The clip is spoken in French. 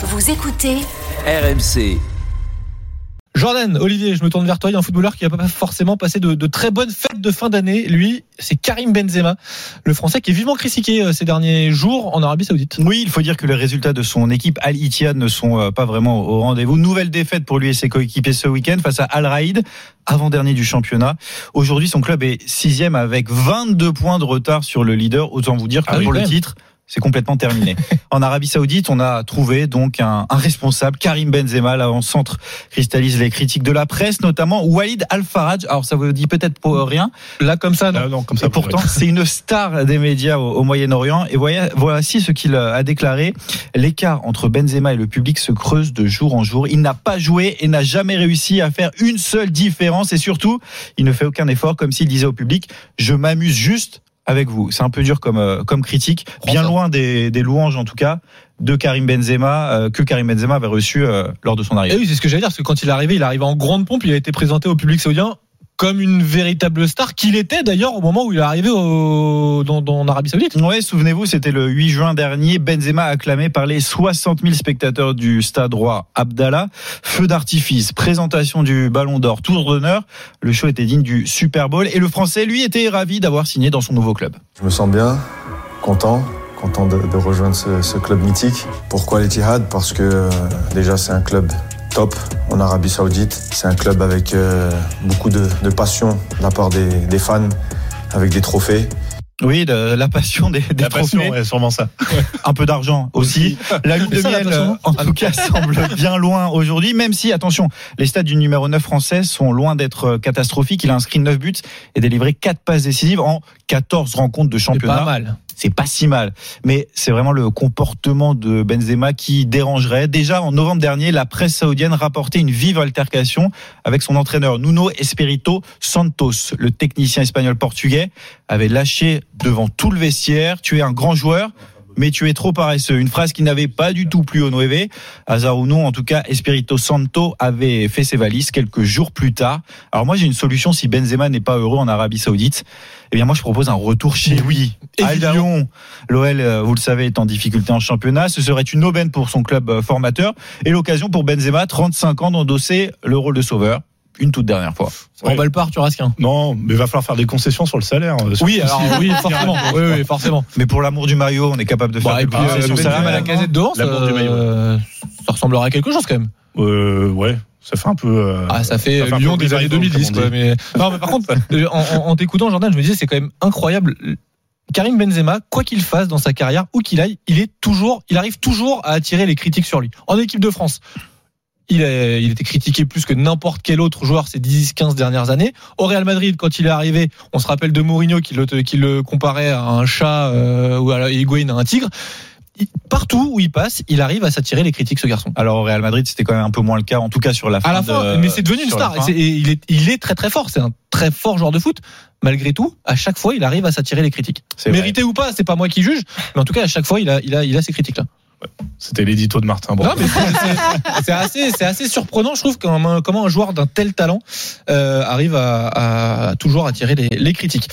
Vous écoutez RMC. Jordan, Olivier, je me tourne vers toi. Il y a un footballeur qui n'a pas forcément passé de, de, très bonnes fêtes de fin d'année. Lui, c'est Karim Benzema, le Français qui est vivement critiqué euh, ces derniers jours en Arabie Saoudite. Oui, il faut dire que les résultats de son équipe Al Ittihad ne sont euh, pas vraiment au rendez-vous. Nouvelle défaite pour lui et ses coéquipiers ce week-end face à Al Raïd, avant-dernier du championnat. Aujourd'hui, son club est sixième avec 22 points de retard sur le leader. Autant vous dire que Ah oui, pour le même. C'est complètement terminé. en Arabie Saoudite, on a trouvé donc un, un responsable, Karim Benzema, l'avant-centre cristallise les critiques de la presse, notamment Walid Al-Faraj. Alors ça vous dit peut-être pour rien, Là, comme ça, non. Ah non, comme ça. et pourtant, c'est une star des médias au, au Moyen-Orient. Et voyez- voici ce qu'il a déclaré. L'écart entre Benzema et le public se creuse de jour en jour. Il n'a pas joué et n'a jamais réussi à faire une seule différence. Et surtout, il ne fait aucun effort, comme s'il disait au public, je m'amuse juste avec vous. C'est un peu dur comme, euh, comme critique. Bien loin des, des louanges, en tout cas, de Karim Benzema, euh, que Karim Benzema avait reçu euh, lors de son Et arrivée. oui, c'est ce que j'allais dire, parce que quand il est arrivé, il est arrivé en grande pompe, il a été présenté au public saoudien comme une véritable star, qu'il était d'ailleurs au moment où il est arrivé au, dans, dans- en Arabie Saoudite. Ouais, souvenez-vous, c'était le 8 juin dernier. Benzema acclamé par les 60 000 spectateurs du stade roi Abdallah. Feu d'artifice, présentation du Ballon d'Or, tour d'honneur. Le show était digne du Super Bowl et le Français, lui, était ravi d'avoir signé dans son nouveau club. Je me sens bien, content, content de, de rejoindre ce, ce club mythique. Pourquoi l'Etihad Parce que euh, déjà c'est un club top en Arabie Saoudite. C'est un club avec euh, beaucoup de, de passion de la part des, des fans, avec des trophées. Oui, de- la passion des, des La passion, trophées. ouais, sûrement ça. un peu d'argent aussi. La lune de ça, miel, euh, non en tout cas, semble bien loin aujourd'hui, même si, attention, les stats du numéro 9 français sont loin d'être euh, catastrophiques. Il a inscrit 9 buts et délivré 4 passes décisives en 14 rencontres de C'est championnat. pas mal. C'est pas si mal. Mais c'est vraiment le comportement de Benzema qui dérangerait. Déjà, en novembre dernier, la presse saoudienne rapportait une vive altercation avec son entraîneur Nuno Espirito Santos. Le technicien espagnol-portugais avait lâché devant tout le vestiaire. Tu es un grand joueur. Mais tu es trop paresseux. Une phrase qui n'avait pas du tout plu au Nueve. Hasard ou non, en tout cas, Espirito Santo avait fait ses valises quelques jours plus tard. Alors moi, j'ai une solution si Benzema n'est pas heureux en Arabie Saoudite. Eh bien, moi, je propose un retour chez lui. À. Lyon, l'OL, euh, vous le savez, est en difficulté en championnat. Ce serait une aubaine pour son club euh, formateur et l'occasion pour Benzema, 35 ans, d'endosser le rôle de sauveur. Une toute dernière fois. On va le pas, Arthur Asquin. Non, mais il va falloir faire des concessions sur le salaire. euh, Oui, alors forcément. Oui, oui, forcément. Mais pour l'amour du maillot, on est capable de faire Bah, et des puis, concessions euh, à la casette du maillot. euh, ça ressemblera à quelque chose quand même. Euh, ouais, ça fait un peu. euh, Ah, ça fait ça fait un Lyon peu des années Rival, 2010. comme on Quoi, dit. mais... Non, mais par contre, euh, en, en- en t'écoutant, Jordan, je me disais, c'est quand même incroyable. Karim Benzema, quoi qu'il fasse dans sa carrière, où qu'il aille, il est toujours, il arrive toujours à attirer les critiques sur lui. En équipe de France, il, est, il était critiqué plus que n'importe quel autre joueur ces 10-15 dernières années. Au Real Madrid, quand il est arrivé, on se rappelle de Mourinho qui le, qui le comparait à un chat euh, ou à Higuain à un tigre. Partout où il passe, il arrive à s'attirer les critiques, ce garçon. Alors au Real Madrid, c'était quand même un peu moins le cas, en tout cas sur la fin. À la fin, de- mais c'est devenu une star. Et et il, est, il est très très fort. C'est un très fort joueur de foot. Malgré tout, à chaque fois, il arrive à s'attirer les critiques. Mérité ou pas, c'est pas moi qui juge. Mais en tout cas, à chaque fois, il a, il a, il a ces critiques-là. C'était l'édito de Martin. C'est- assez, surprenant, je trouve, comment un, joueur d'un tel talent euh, arrive à, toujours attirer les critiques.